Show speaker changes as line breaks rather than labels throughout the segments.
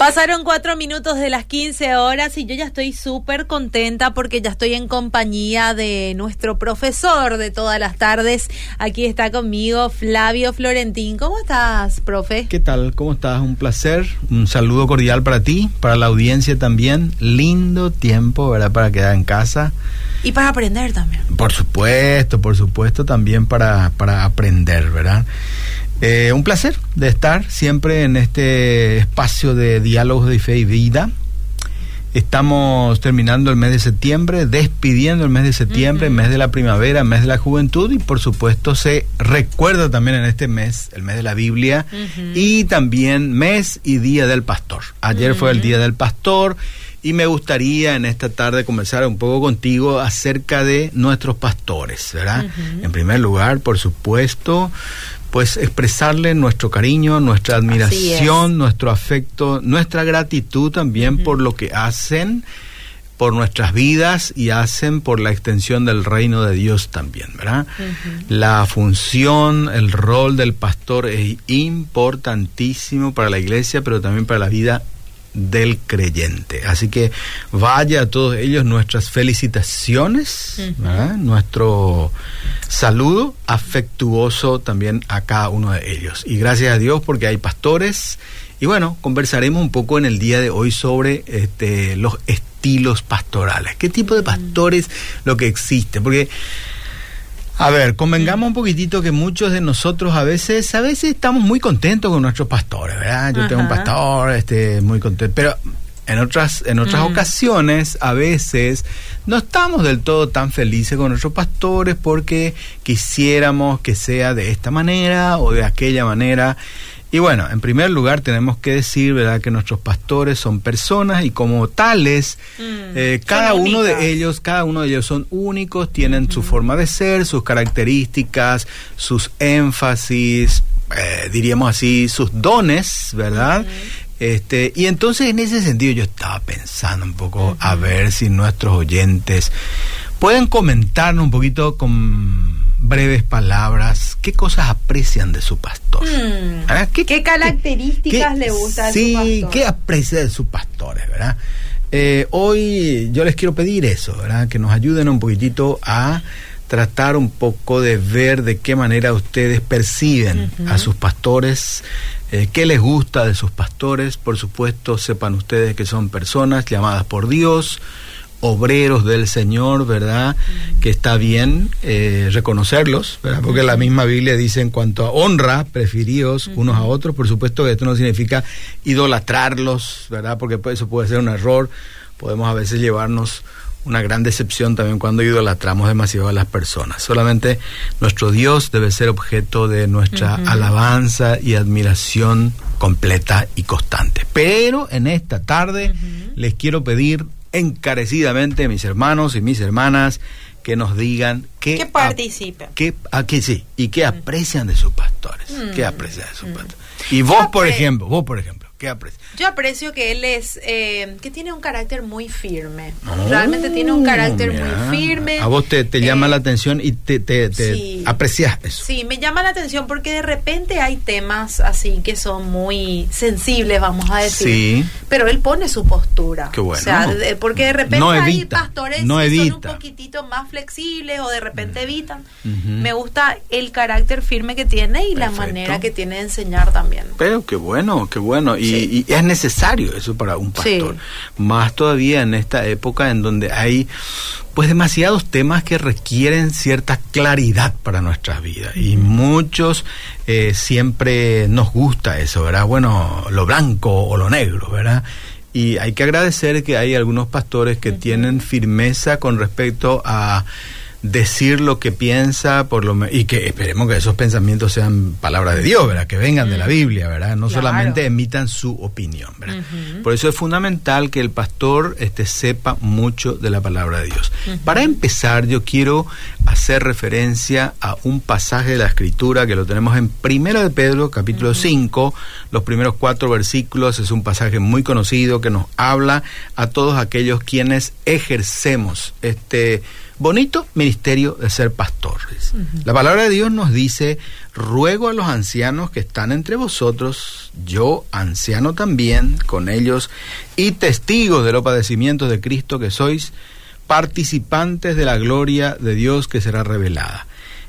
Pasaron cuatro minutos de las 15 horas y yo ya estoy súper contenta porque ya estoy en compañía de nuestro profesor de todas las tardes. Aquí está conmigo Flavio Florentín. ¿Cómo estás, profe?
¿Qué tal? ¿Cómo estás? Un placer. Un saludo cordial para ti, para la audiencia también. Lindo tiempo, ¿verdad? Para quedar en casa.
Y para aprender también.
Por supuesto, por supuesto, también para, para aprender, ¿verdad? Eh, un placer de estar siempre en este espacio de diálogos de fe y vida. Estamos terminando el mes de septiembre, despidiendo el mes de septiembre, el mes de la primavera, el mes de la juventud y por supuesto se recuerda también en este mes, el mes de la Biblia y también mes y día del pastor. Ayer fue el día del pastor y me gustaría en esta tarde conversar un poco contigo acerca de nuestros pastores, ¿verdad? En primer lugar, por supuesto, pues expresarle nuestro cariño, nuestra admiración, nuestro afecto, nuestra gratitud también por lo que hacen por nuestras vidas y hacen por la extensión del reino de Dios también, ¿verdad? La función, el rol del pastor es importantísimo para la iglesia, pero también para la vida del creyente. Así que vaya a todos ellos nuestras felicitaciones, nuestro saludo afectuoso también a cada uno de ellos. Y gracias a Dios porque hay pastores. Y bueno, conversaremos un poco en el día de hoy sobre este, los estilos pastorales. ¿Qué tipo de pastores lo que existe? Porque a ver, convengamos un poquitito que muchos de nosotros a veces, a veces estamos muy contentos con nuestros pastores, ¿verdad? Yo tengo un pastor, este, muy contento, pero en otras, en otras mm. ocasiones, a veces, no estamos del todo tan felices con nuestros pastores porque quisiéramos que sea de esta manera o de aquella manera. Y bueno, en primer lugar tenemos que decir, ¿verdad?, que nuestros pastores son personas y como tales, mm, eh, cada uno de ellos, cada uno de ellos son únicos, tienen su forma de ser, sus características, sus énfasis, eh, diríamos así, sus dones, ¿verdad? Este, y entonces en ese sentido yo estaba pensando un poco a ver si nuestros oyentes pueden comentarnos un poquito con breves palabras, ¿qué cosas aprecian de su pastor?
Hmm. ¿Qué, características le gustan
sí, de su pastor? ¿qué aprecia de sus pastores, verdad? Eh, hoy yo les quiero pedir eso, ¿verdad? Que nos ayuden un poquitito a tratar un poco de ver de qué manera ustedes perciben a sus pastores, eh, qué les gusta de sus pastores. Por supuesto, sepan ustedes que son personas llamadas por Dios, obreros del Señor, ¿verdad? Que está bien eh, reconocerlos, ¿verdad? Porque la misma Biblia dice en cuanto a honra, preferíos unos a otros, por supuesto que esto no significa idolatrarlos, ¿verdad? Porque eso puede ser un error, podemos a veces llevarnos una gran decepción también cuando idolatramos demasiado a las personas. Solamente nuestro Dios debe ser objeto de nuestra alabanza y admiración completa y constante. Pero en esta tarde les quiero pedir encarecidamente, mis hermanos y mis hermanas, que nos digan que,
que participen.
Que, a, que sí, y que aprecian de sus pastores. Que mm. aprecian de sus mm. pastores. Y vos, por ejemplo, vos, por ejemplo, ¿qué aprecias?
Yo aprecio que él es, eh, que tiene un carácter muy firme. Realmente tiene un carácter muy firme.
A vos te, llama la eh, atención y te, te, aprecias eso.
Sí, me llama la atención porque de repente hay temas así que son muy sensibles, vamos a decir. Sí. Pero él pone su postura.
Qué bueno.
O sea, porque de repente hay pastores no que son un poquitito más flexibles o de repente mm. evitan. Me gusta el carácter firme que tiene y la manera que tiene de enseñar también.
Pero qué bueno, qué bueno. Y, y es necesario eso para un pastor. Más todavía en esta época en donde hay pues demasiados temas que requieren cierta claridad para nuestras vidas y muchos eh, siempre nos gusta eso, ¿verdad? Bueno, lo blanco o lo negro, ¿verdad? Y hay que agradecer que hay algunos pastores que tienen firmeza con respecto a decir lo que piensa por lo y que esperemos que esos pensamientos sean palabras de Dios, ¿verdad? Que vengan de la Biblia, ¿verdad? No solamente emitan su opinión, ¿verdad? Por eso es fundamental que el pastor este, sepa mucho de la palabra de Dios. Para empezar, yo quiero hacer referencia a un pasaje de la Escritura que lo tenemos en Primera de Pedro, capítulo 5, los primeros cuatro versículos, es un pasaje muy conocido que nos habla a todos aquellos quienes ejercemos este bonito ministerio de ser pastor. La palabra de Dios nos dice, ruego a los ancianos que están entre vosotros, yo anciano también, con ellos, y testigos de los padecimientos de Cristo que sois, participantes de la gloria de Dios que será revelada.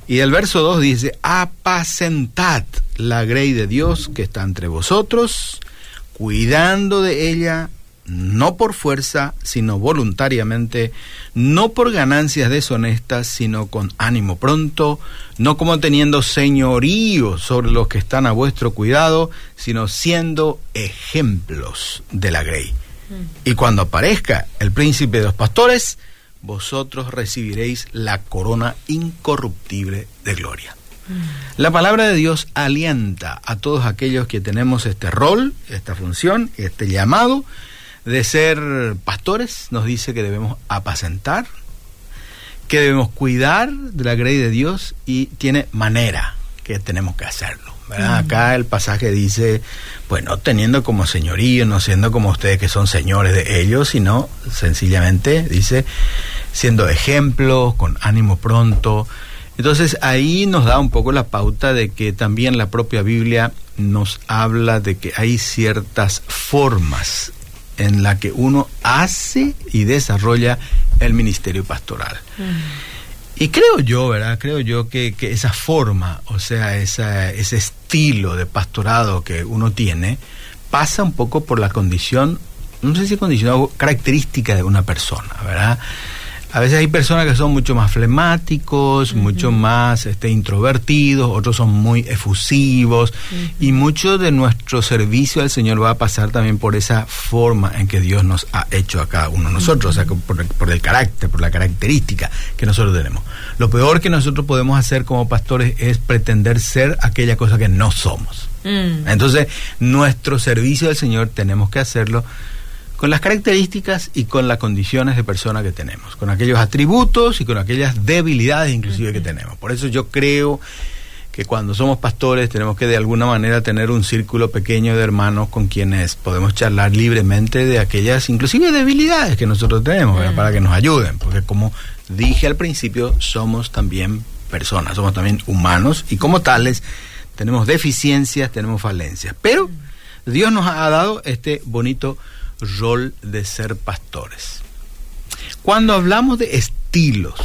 Y el verso 2 dice, apacentad la grey de Dios que está entre vosotros, cuidando de ella no por fuerza, sino voluntariamente, no por ganancias deshonestas, sino con ánimo pronto, no como teniendo señorío sobre los que están a vuestro cuidado, sino siendo ejemplos de la grey. Mm. Y cuando aparezca el príncipe de los pastores, vosotros recibiréis la corona incorruptible de gloria. Mm. La palabra de Dios alienta a todos aquellos que tenemos este rol, esta función, este llamado, de ser pastores, nos dice que debemos apacentar, que debemos cuidar de la grey de Dios y tiene manera que tenemos que hacerlo. Acá el pasaje dice, pues no teniendo como señorío, no siendo como ustedes que son señores de ellos, sino sencillamente dice, siendo ejemplos, con ánimo pronto. Entonces ahí nos da un poco la pauta de que también la propia Biblia nos habla de que hay ciertas formas en la que uno hace y desarrolla el ministerio pastoral. Y creo yo, ¿verdad? Creo yo que, esa forma, o sea, esa, ese estilo de pastorado que uno tiene, pasa un poco por la condición, no sé si condición, característica de una persona, ¿verdad? A veces hay personas que son mucho más flemáticos, mucho más este, introvertidos, otros son muy efusivos y mucho de nuestro servicio al Señor va a pasar también por esa forma en que Dios nos ha hecho a cada uno de nosotros, o sea, por, el carácter, por la característica que nosotros tenemos. Lo peor que nosotros podemos hacer como pastores es pretender ser aquella cosa que no somos. Mm. Entonces, nuestro servicio al Señor tenemos que hacerlo con las características y con las condiciones de persona que tenemos, con aquellos atributos y con aquellas debilidades inclusive que tenemos. Por eso yo creo que cuando somos pastores tenemos que de alguna manera tener un círculo pequeño de hermanos con quienes podemos charlar libremente de aquellas inclusive debilidades que nosotros tenemos para que nos ayuden, porque como dije al principio somos también personas, somos también humanos y como tales tenemos deficiencias, tenemos falencias, pero Dios nos ha dado este bonito rol de ser pastores. Cuando hablamos de estilos,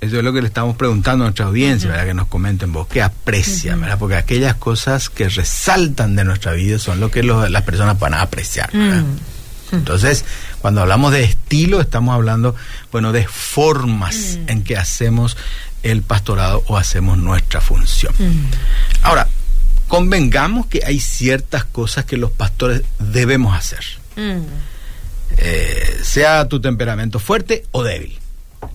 eso es lo que le estamos preguntando a nuestra audiencia, ¿verdad? Que nos comenten vos, que aprecian, ¿verdad? Porque aquellas cosas que resaltan de nuestra vida son lo que las personas van a apreciar, ¿verdad? Entonces, cuando hablamos de estilo, estamos hablando, bueno, de formas en que hacemos el pastorado o hacemos nuestra función. Ahora, convengamos que hay ciertas cosas que los pastores debemos hacer. Mm. Eh, sea tu temperamento fuerte o débil.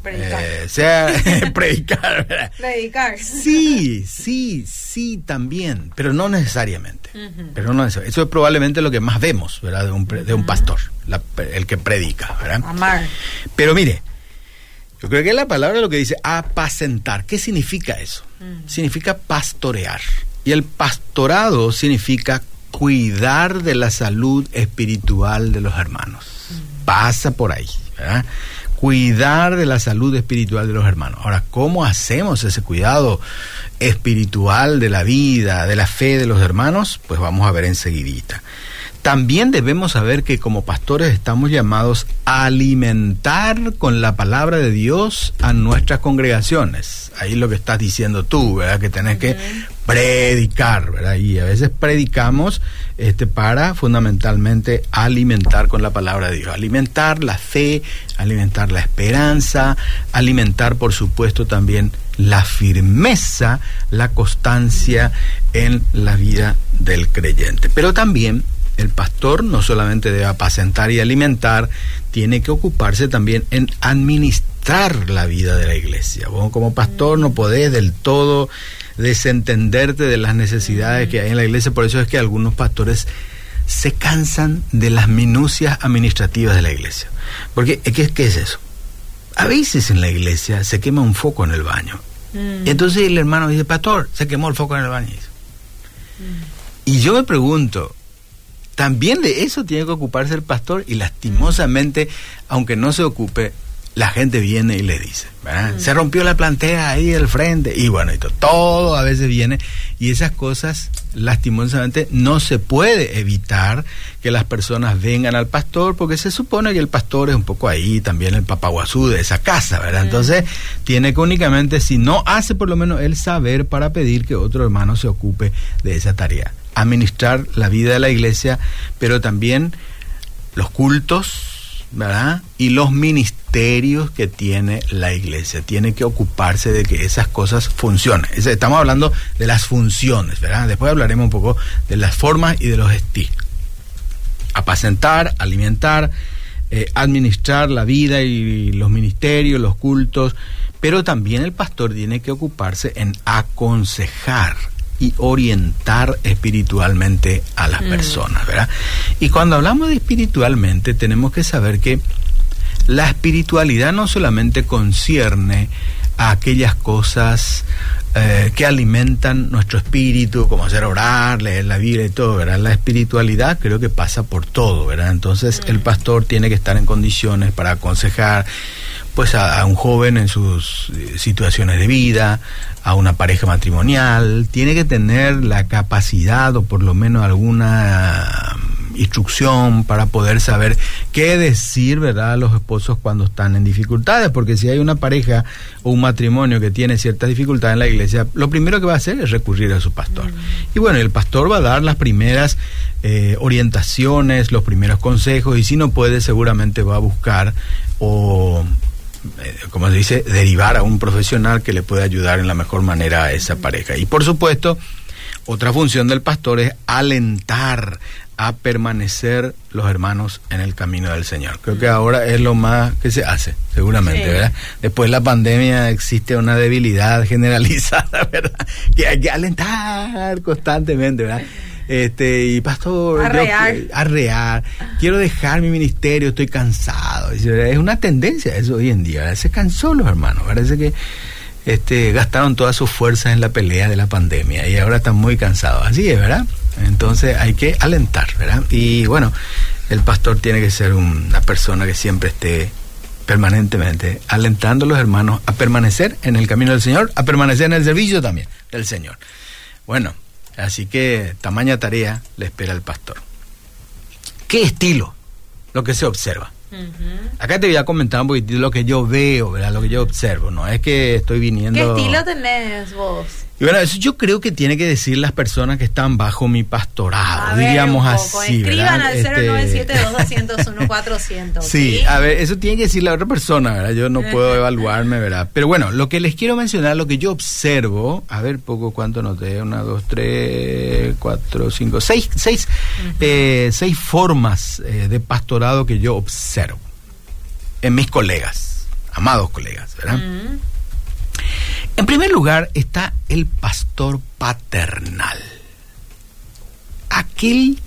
Predicar.
Eh, sea predicar.
Predicar.
Sí, sí, sí, también, pero no necesariamente. Pero no Eso es probablemente lo que más vemos, ¿verdad? De un, de un pastor, el que predica, ¿verdad?
Amar.
Pero mire, yo creo que la palabra lo que dice apacentar. ¿Qué significa eso? Significa pastorear. Y el pastorado significa cuidar de la salud espiritual de los hermanos. Pasa por ahí. Cuidar de la salud espiritual de los hermanos. Ahora, ¿cómo hacemos ese cuidado espiritual de la vida, de la fe de los hermanos? Pues vamos a ver enseguidita. También debemos saber que como pastores estamos llamados a alimentar con la palabra de Dios a nuestras congregaciones. Ahí lo que estás diciendo tú, ¿verdad? Que tenés que predicar, ¿verdad? Y a veces predicamos este, para fundamentalmente alimentar con la palabra de Dios. Alimentar la fe, alimentar la esperanza, alimentar por supuesto también la firmeza, la constancia en la vida del creyente. Pero también el pastor no solamente debe apacentar y alimentar, tiene que ocuparse también en administrar la vida de la iglesia. Vos como pastor no podés del todo desentenderte de las necesidades que hay en la iglesia, por eso es que algunos pastores se cansan de las minucias administrativas de la iglesia. Porque, ¿qué, qué es eso? A veces en la iglesia se quema un foco en el baño. Mm. entonces el hermano dice, pastor, se quemó el foco en el baño. Mm. Y yo me pregunto, también de eso tiene que ocuparse el pastor y lastimosamente, aunque no se ocupe, la gente viene y le dice, ¿verdad? Se rompió la plantea ahí del frente y bueno, y todo, todo a veces viene y esas cosas lastimosamente no se puede evitar que las personas vengan al pastor porque se supone que el pastor es un poco ahí también el papaguazú de esa casa, ¿verdad? Entonces tiene que únicamente, si no hace por lo menos el saber para pedir que otro hermano se ocupe de esa tarea, administrar la vida de la iglesia, pero también los cultos, ¿verdad? Y los ministerios que tiene la iglesia. Tiene que ocuparse de que esas cosas funcionen. Estamos hablando de las funciones, ¿verdad? Después hablaremos un poco de las formas y de los estilos. Apacentar, alimentar, eh, administrar la vida y los ministerios, los cultos, pero también el pastor tiene que ocuparse en aconsejar y orientar espiritualmente a las mm. personas, ¿verdad? Y cuando hablamos de espiritualmente, tenemos que saber que la espiritualidad no solamente concierne a aquellas cosas eh, que alimentan nuestro espíritu, como hacer orar, leer la Biblia y todo, ¿verdad? La espiritualidad creo que pasa por todo, ¿verdad? Entonces mm. el pastor tiene que estar en condiciones para aconsejar pues a, un joven en sus eh, situaciones de vida, a una pareja matrimonial, tiene que tener la capacidad o por lo menos alguna mm, instrucción para poder saber qué decir, ¿verdad?, a los esposos cuando están en dificultades, porque si hay una pareja o un matrimonio que tiene ciertas dificultades en la iglesia, lo primero que va a hacer es recurrir a su pastor. Mm. Y bueno, el pastor va a dar las primeras eh, orientaciones, los primeros consejos, y si no puede, seguramente va a buscar o como se dice, derivar a un profesional que le pueda ayudar en la mejor manera a esa pareja. Y por supuesto, otra función del pastor es alentar a permanecer los hermanos en el camino del Señor. Creo que ahora es lo más que se hace, seguramente, ¿verdad? Después de la pandemia existe una debilidad generalizada, ¿verdad? Que hay que alentar constantemente, ¿verdad? Este, y pastor,
arrear.
Yo, arrear, quiero dejar mi ministerio, estoy cansado. Es una tendencia eso hoy en día. Se cansó los hermanos, parece que este, gastaron todas sus fuerzas en la pelea de la pandemia y ahora están muy cansados. Así es, ¿verdad? Entonces hay que alentar, ¿verdad? Y bueno, el pastor tiene que ser una persona que siempre esté permanentemente alentando a los hermanos a permanecer en el camino del Señor, a permanecer en el servicio también del Señor. Bueno, Así que tamaña tarea le espera al pastor. ¿Qué estilo? Lo que se observa. Acá te voy a comentar un poquitito lo que yo veo, ¿verdad? Lo que yo observo, no es que estoy viniendo...
¿Qué estilo tenés vos?
Y bueno, eso yo creo que tiene que decir las personas que están bajo mi pastorado, diríamos así.
Escriban al 0972-201-400.
Sí, a ver, eso tiene que decir la otra persona, ¿verdad? Yo no puedo evaluarme, ¿verdad? Pero bueno, lo que les quiero mencionar, lo que yo observo, a ver, poco cuánto noté, una, dos, tres, cuatro, cinco, seis, seis, eh, seis formas eh, de pastorado que yo observo en mis colegas, amados colegas, ¿verdad? En lugar está el pastor paternal, aquel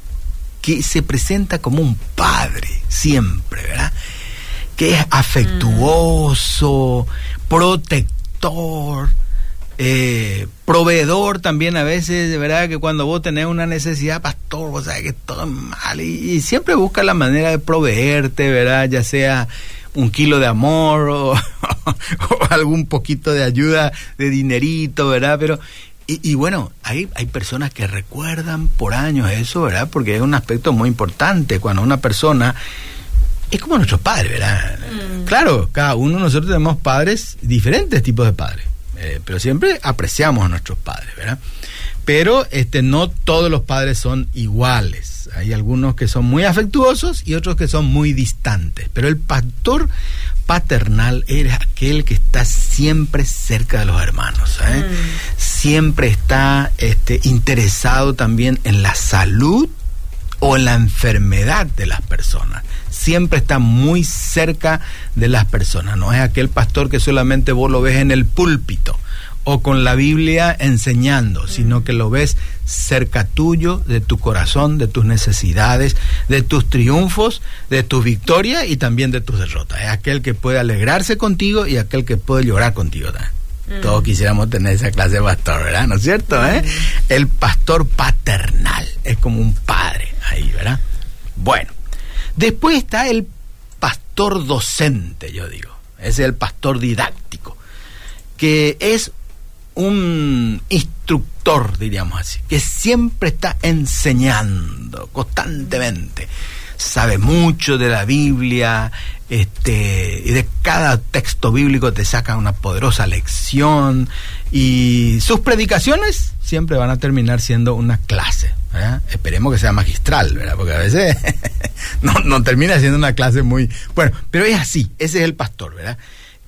que se presenta como un padre siempre, ¿verdad? Que es afectuoso, protector, eh, proveedor también a veces, verdad que cuando vos tenés una necesidad, pastor, vos sabés que todo es mal y, y siempre busca la manera de proveerte, ¿verdad? Ya sea un kilo de amor o, algún poquito de ayuda de dinerito, ¿verdad? Pero y, bueno, hay, hay personas que recuerdan por años eso, ¿verdad? Porque es un aspecto muy importante cuando una persona es como nuestros padres, ¿verdad? Mm. Claro, cada uno de nosotros tenemos padres, diferentes tipos de padres, eh, pero siempre apreciamos a nuestros padres, ¿verdad? Pero este, no todos los padres son iguales hay algunos que son muy afectuosos y otros que son muy distantes. Pero el pastor paternal era aquel que está siempre cerca de los hermanos. ¿eh? Mm. Siempre está este, interesado también en la salud o en la enfermedad de las personas. Siempre está muy cerca de las personas. No es aquel pastor que solamente vos lo ves en el púlpito o con la Biblia enseñando, sino que lo ves cerca tuyo, de tu corazón, de tus necesidades, de tus triunfos, de tus victorias y también de tus derrotas. Es aquel que puede alegrarse contigo y aquel que puede llorar contigo. Todos quisiéramos tener esa clase de pastor, ¿verdad? ¿No es cierto? Eh? El pastor paternal, es como un padre ahí, ¿verdad? Bueno, después está el pastor docente, yo digo. Ese es el pastor didáctico, que es un instructor, diríamos así, que siempre está enseñando constantemente. Sabe mucho de la Biblia, este, y de cada texto bíblico te saca una poderosa lección, y sus predicaciones siempre van a terminar siendo una clase. Esperemos que sea magistral, ¿verdad? Porque a veces no, no termina siendo una clase muy... Bueno, pero es así, ese es el pastor, ¿verdad?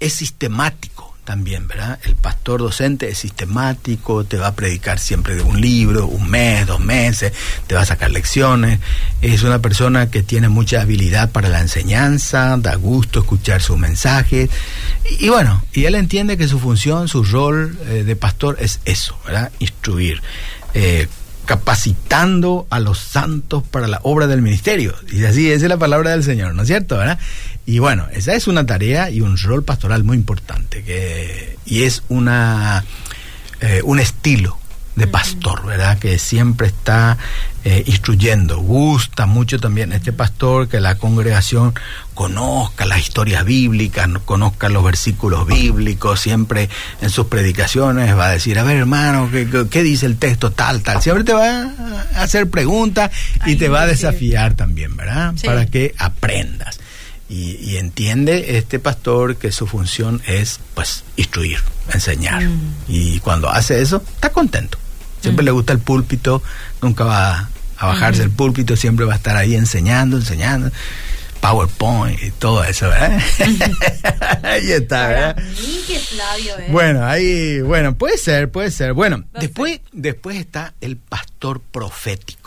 Es sistemático también, ¿verdad? El pastor docente es sistemático, te va a predicar siempre de un libro, un mes, dos meses, te va a sacar lecciones, es una persona que tiene mucha habilidad para la enseñanza, da gusto escuchar sus mensajes, y, bueno, y él entiende que su función, su rol eh, de pastor es eso, ¿verdad? Instruir. Eh, capacitando a los santos para la obra del ministerio. Y así, esa es la palabra del Señor, ¿no es cierto? ¿verdad? Y bueno, esa es una tarea y un rol pastoral muy importante, que, y es una, eh, un estilo de pastor, ¿verdad? Que siempre está eh, instruyendo. Gusta mucho también este pastor que la congregación conozca las historias bíblicas, conozca los versículos bíblicos, siempre en sus predicaciones va a decir, a ver hermano, ¿qué, dice el texto tal, tal? Siempre te va a hacer preguntas y te va a desafiar también, ¿verdad? Para que aprendas. Y, entiende este pastor que su función es pues instruir, enseñar. Mm. Y cuando hace eso, está contento. Siempre mm. le gusta el púlpito, nunca va a bajarse del púlpito, siempre va a estar ahí enseñando, enseñando. PowerPoint y todo eso, ¿verdad? ahí está, ¿verdad? ¿eh? Bueno, ahí, bueno, puede ser, puede ser. Bueno, después, después está el pastor profético.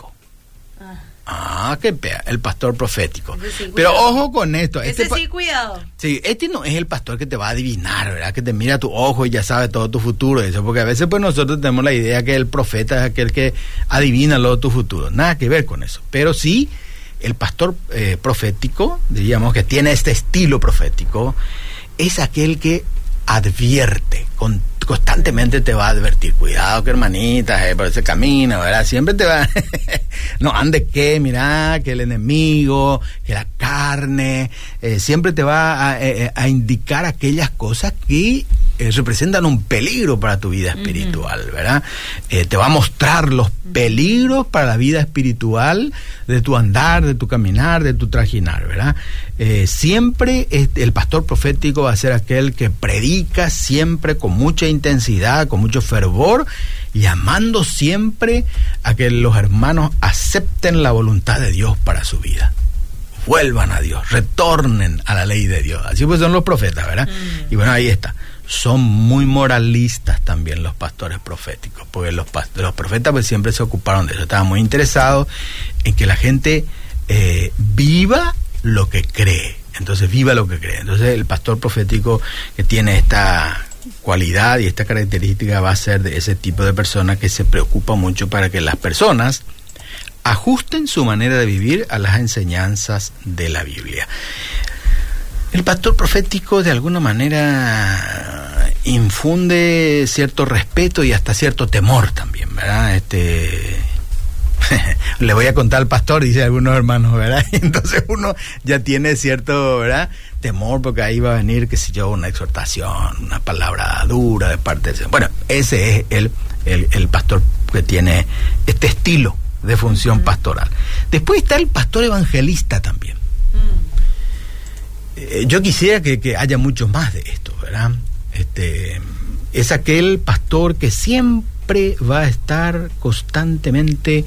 Ah, qué pea, el pastor profético. Pero ojo con esto.
Este sí, cuidado.
Sí, este no es el pastor que te va a adivinar, ¿verdad? Que te mira tu ojo y ya sabe todo tu futuro. Eso, porque a veces pues nosotros tenemos la idea que el profeta es aquel que adivina todo tu futuro. Nada que ver con eso. Pero sí, el pastor eh, profético, diríamos que tiene este estilo profético, es aquel que advierte con constantemente te va a advertir, cuidado que hermanita, eh, por ese camino, ¿verdad? Siempre te va, no ande que, mira, que el enemigo, que la carne, eh, siempre te va eh, a, indicar aquellas cosas que representan un peligro para tu vida espiritual, ¿verdad? te va a mostrar los peligros para la vida espiritual de tu andar, de tu caminar, de tu trajinar, ¿verdad? siempre el pastor profético va a ser aquel que predica siempre con mucha intensidad, con mucho fervor, llamando siempre a que los hermanos acepten la voluntad de Dios para su vida. Vuelvan a Dios, retornen a la ley de Dios. Así pues son los profetas, ¿verdad? Mm. Y bueno, ahí está. Son muy moralistas también los pastores proféticos, porque los, los profetas pues siempre se ocuparon de eso, estaban muy interesados en que la gente eh, viva lo que cree. Entonces, viva lo que cree. Entonces, el pastor profético que tiene esta cualidad y esta característica va a ser de ese tipo de persona que se preocupa mucho para que las personas ajusten su manera de vivir a las enseñanzas de la Biblia. El pastor profético de alguna manera infunde cierto respeto y hasta cierto temor también, ¿verdad? Este le voy a contar al pastor, dice algunos hermanos, ¿verdad? Entonces uno ya tiene cierto, ¿verdad? Temor porque ahí va a venir, qué sé yo, una exhortación, una palabra dura de parte de... Bueno, ese es el, el, pastor que tiene este estilo de función pastoral. Después está el pastor evangelista también. Mm. Eh, yo quisiera que, que, haya muchos más de esto, ¿verdad? Este, es aquel pastor que siempre va a estar constantemente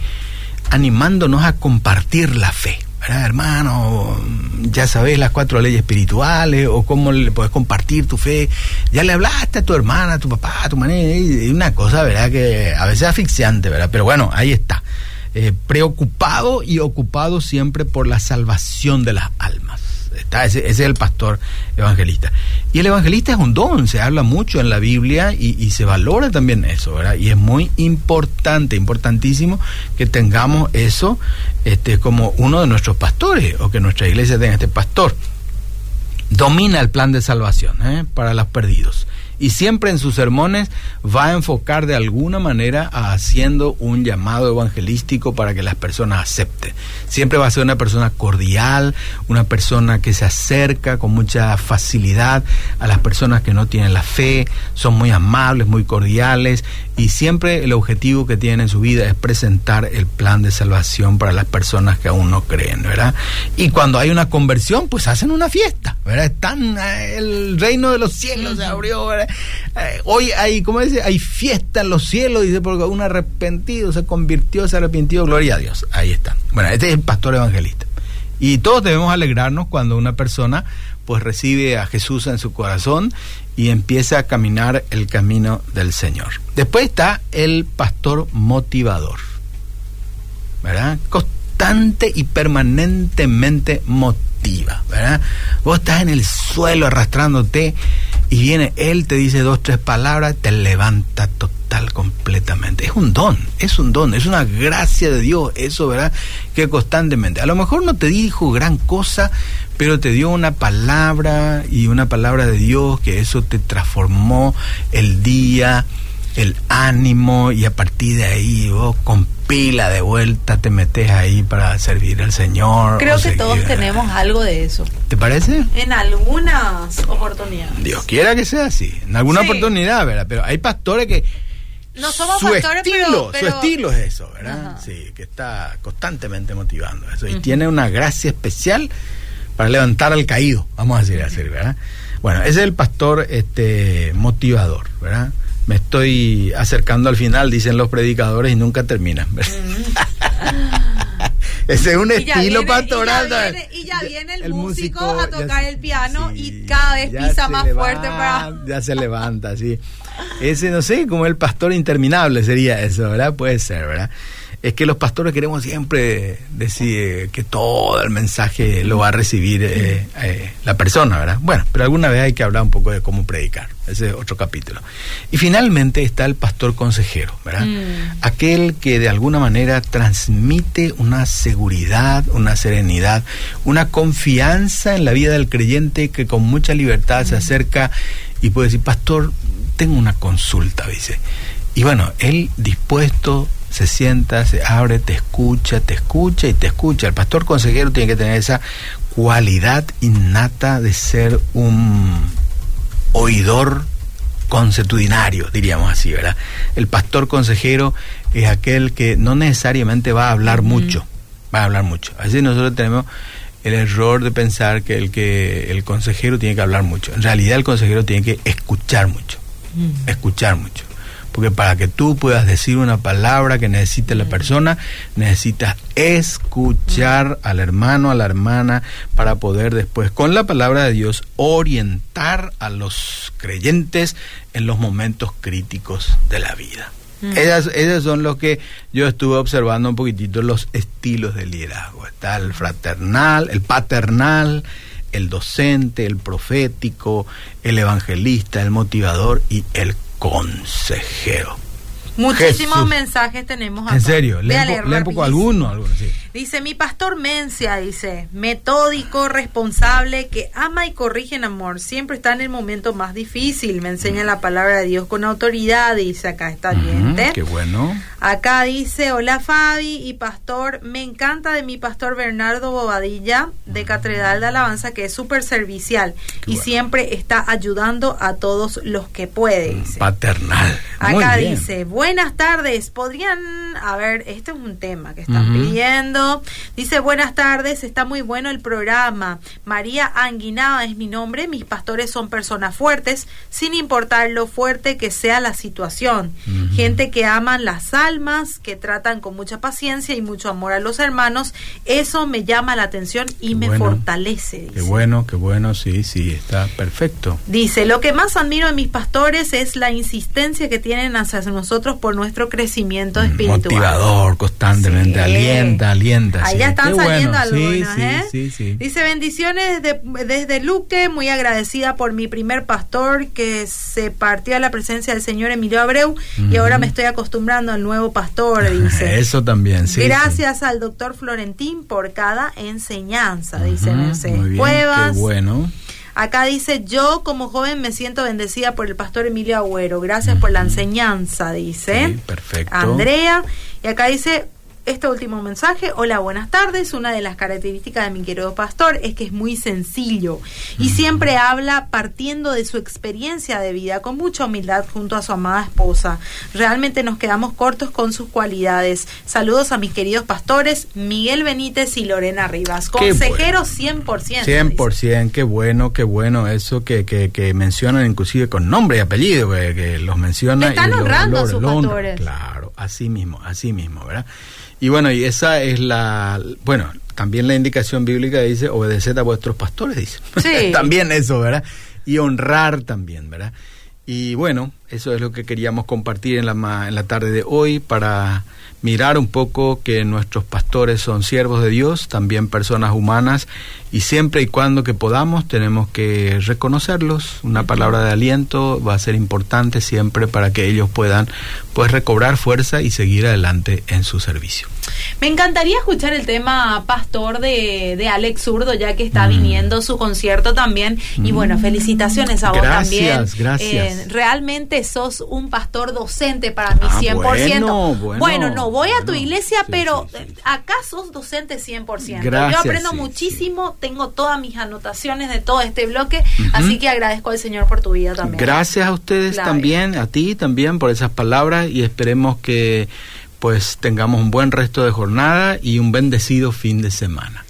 animándonos a compartir la fe. ¿verdad, hermano? Ya sabes las cuatro leyes espirituales o cómo le puedes compartir tu fe. Ya le hablaste a tu hermana, a tu papá, a tu manera. Y una cosa, ¿verdad? Que a veces es asfixiante, ¿verdad? Pero bueno, ahí está. Eh, preocupado y ocupado siempre por la salvación de las almas ese, es el pastor evangelista. Y el evangelista es un don, se habla mucho en la Biblia y, se valora también eso. Y es muy importante, importantísimo que tengamos eso este, como uno de nuestros pastores o que nuestra iglesia tenga este pastor. Domina el plan de salvación ¿eh? para los perdidos Y siempre en sus sermones va a enfocar de alguna manera a haciendo un llamado evangelístico para que las personas acepten. Siempre va a ser una persona cordial, una persona que se acerca con mucha facilidad a las personas que no tienen la fe, son muy amables, muy cordiales y siempre el objetivo que tienen en su vida es presentar el plan de salvación para las personas que aún no creen, ¿verdad? Y cuando hay una conversión, pues hacen una fiesta, ¿verdad? Están, eh, el reino de los cielos se abrió, ¿verdad? Eh, hoy hay, ¿cómo dice? Hay fiesta en los cielos, dice, porque un arrepentido se convirtió, se arrepintió, gloria a Dios. Ahí están. Bueno, este es el pastor evangelista. Y todos debemos alegrarnos cuando una persona pues recibe a Jesús en su corazón y empieza a caminar el camino del Señor. Después está el pastor motivador, ¿verdad? Constante y permanentemente motiva, ¿verdad? Vos estás en el suelo arrastrándote y viene él, te dice dos, tres palabras, te levanta total, completamente. Es un don, es un don, es una gracia de Dios, eso, ¿verdad? Que constantemente. A lo mejor no te dijo gran cosa, pero te dio una palabra y una palabra de Dios que eso te transformó el día, el ánimo y a partir de ahí vos con pila de vuelta te metes ahí para servir al Señor.
Creo que todos tenemos algo de eso.
¿Te parece?
En algunas oportunidades.
Dios quiera que sea así, en alguna oportunidad, ¿verdad? Pero hay pastores que
no somos
su
pastores,
estilo,
pero,
su estilo es eso, ¿verdad? Sí, que está constantemente motivando eso y tiene una gracia especial para levantar al caído, vamos a decir así, ¿verdad? Bueno, ese es el pastor este motivador, ¿verdad? Me estoy acercando al final, dicen los predicadores, y nunca terminan. Ese es un estilo pastoral.
Y ya viene, y ya viene el, músico, a tocar el piano y cada vez pisa más fuerte para.
Ya se levanta, sí. Ese, no sé, como el pastor interminable sería eso, ¿verdad? Puede ser, ¿verdad? Es que los pastores queremos siempre decir que todo el mensaje lo va a recibir eh, eh, la persona, ¿verdad? Bueno, pero alguna vez hay que hablar un poco de cómo predicar, ese es otro capítulo. Y finalmente está el pastor consejero, ¿verdad? Mm. Aquel que de alguna manera transmite una seguridad, una serenidad, una confianza en la vida del creyente que con mucha libertad se mm. acerca y puede decir, pastor, tengo una consulta, dice. Y bueno, él dispuesto se sienta, se abre, te escucha, te escucha y te escucha. El pastor consejero tiene que tener esa cualidad innata de ser un oidor consuetudinario, diríamos así, ¿verdad? El pastor consejero es aquel que no necesariamente va a hablar mucho, va a hablar mucho. Así nosotros tenemos el error de pensar que el que el consejero tiene que hablar mucho. En realidad el consejero tiene que escuchar mucho, escuchar mucho porque para que tú puedas decir una palabra que necesite la persona, necesitas escuchar al hermano, a la hermana, para poder después, con la palabra de Dios, orientar a los creyentes en los momentos críticos de la vida. Esas, son los que yo estuve observando un poquitito, los estilos de liderazgo. Está el fraternal, el paternal, el docente, el profético, el evangelista, el motivador y el consejero.
Muchísimos mensajes tenemos acá.
En serio, leen, un poco alguno, alguno sí.
Dice, mi pastor Mencia, dice, metódico, responsable, que ama y corrige en amor, siempre está en el momento más difícil, me enseña la palabra de Dios con autoridad, dice acá está bien.
qué bueno.
Acá dice, hola Fabi y pastor, me encanta de mi pastor Bernardo Bobadilla de Catedral de Alabanza, que es súper servicial y siempre está ayudando a todos los que puede. Dice.
Paternal.
Acá dice, buenas tardes, podrían, a ver, este es un tema que están pidiendo. Dice, buenas tardes, está muy bueno el programa. María Anguinada es mi nombre, mis pastores son personas fuertes, sin importar lo fuerte que sea la situación. Gente que aman las almas, que tratan con mucha paciencia y mucho amor a los hermanos. Eso me llama la atención y me fortalece. Dice.
Qué bueno, qué bueno, sí, sí, está perfecto.
Dice, lo que más admiro de mis pastores es la insistencia que tienen hacia nosotros por nuestro crecimiento espiritual.
Motivador, constantemente, alienta, alienta.
Ahí ya están saliendo algunos, ¿eh? Dice, bendiciones desde Luque, muy agradecida por mi primer pastor que se partió a la presencia del Señor Emilio Abreu y ahora me estoy acostumbrando al nuevo pastor, dice.
Eso también, sí.
Gracias al doctor Florentín por cada enseñanza, dice
Mercedes
Cuevas.
Qué bueno.
Acá dice, yo como joven me siento bendecida por el pastor Emilio Agüero. Gracias por la enseñanza, dice.
Sí, perfecto.
Andrea. Y acá dice, este último mensaje. Hola, buenas tardes. Una de las características de mi querido pastor es que es muy sencillo y siempre habla partiendo de su experiencia de vida con mucha humildad junto a su amada esposa. Realmente nos quedamos cortos con sus cualidades. Saludos a mis queridos pastores Miguel Benítez y Lorena Rivas. Consejeros 100%.
100%, qué bueno, qué bueno eso que, que, que mencionan inclusive con nombre y apellido, que, los menciona.
Están honrando a sus pastores.
Claro, así mismo, así mismo, ¿verdad? Y bueno, y esa es la, bueno, también la indicación bíblica dice, obedeced a vuestros pastores, dice.
Sí.
también eso, ¿verdad? Y honrar también, ¿verdad? Y bueno, eso es lo que queríamos compartir en la, en la tarde de hoy para mirar un poco que nuestros pastores son siervos de Dios, también personas humanas, y siempre y cuando que podamos tenemos que reconocerlos. Una palabra de aliento va a ser importante siempre para que ellos puedan pues recobrar fuerza y seguir adelante en su servicio.
Me encantaría escuchar el tema Pastor de, de Alex Zurdo, ya que está mm. viniendo su concierto también. Y bueno, mm. felicitaciones a vos también.
Gracias, gracias.
Eh, realmente sos un pastor docente para mí, 100%.
Ah, bueno,
bueno, no voy a tu iglesia, pero acá sos docente 100%. Yo aprendo muchísimo, tengo todas mis anotaciones de todo este bloque, así que agradezco al Señor por tu vida también.
Gracias a ustedes también, a ti también por esas palabras y esperemos que pues tengamos un buen resto de jornada y un bendecido fin de semana.